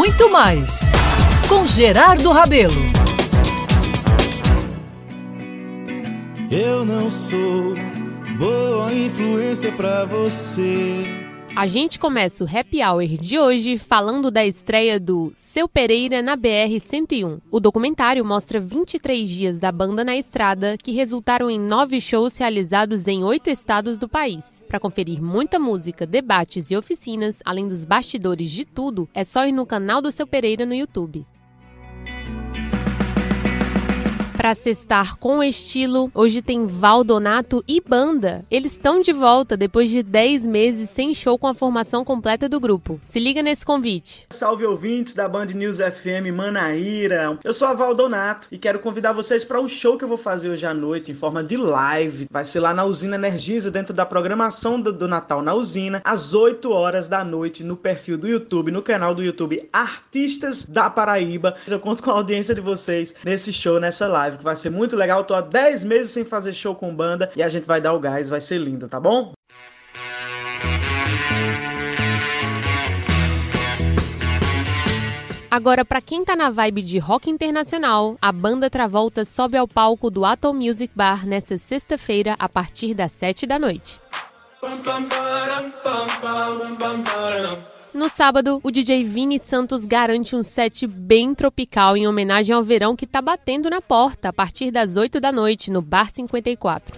muito mais com Gerardo Rabelo. Eu não sou boa influência para você. A gente começa o Happy Hour de hoje falando da estreia do Seu Pereira na BR-101. O documentário mostra 23 dias da banda na estrada, que resultaram em nove shows realizados em oito estados do país. Para conferir muita música, debates e oficinas, além dos bastidores de tudo, é só ir no canal do Seu Pereira no YouTube. Para cestar com estilo, hoje tem Valdonato e banda. Eles estão de volta depois de 10 meses sem show com a formação completa do grupo. Se liga nesse convite. Salve ouvintes da Band News FM Manaíra. Eu sou a Valdonato e quero convidar vocês para o um show que eu vou fazer hoje à noite em forma de live. Vai ser lá na Usina Energisa, dentro da programação do, do Natal na Usina, às 8 horas da noite, no perfil do YouTube, no canal do YouTube Artistas da Paraíba. Eu conto com a audiência de vocês nesse show, nessa live live, que vai ser muito legal. Eu tô há 10 meses sem fazer show com banda e a gente vai dar o gás, vai ser lindo, tá bom? Agora, para quem tá na vibe de rock internacional, a banda Travolta sobe ao palco do Atom Music Bar nesta sexta-feira a partir das 7 da noite. No sábado, o DJ Vini Santos garante um set bem tropical em homenagem ao verão que tá batendo na porta a partir das 8 da noite no Bar 54.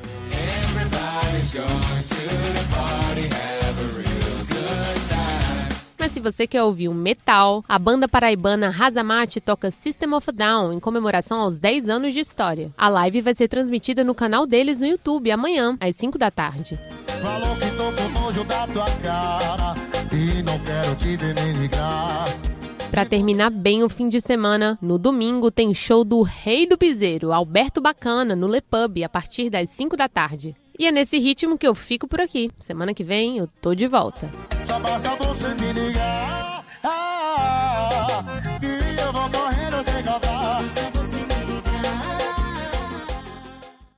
Se você quer ouvir um metal, a banda paraibana Razamate toca System of a Down em comemoração aos 10 anos de história. A live vai ser transmitida no canal deles no YouTube amanhã, às 5 da tarde. Falou que tô com nojo da tua cara e não quero te ver nem de graça. Para terminar bem o fim de semana, no domingo tem show do Rei do Piseiro, Alberto Bacana, no Le Pub, a partir das 5 da tarde. E é nesse ritmo que eu fico por aqui. Semana que vem eu tô de volta. Só basta você me ligar ah, ah, ah, ah. e eu vou.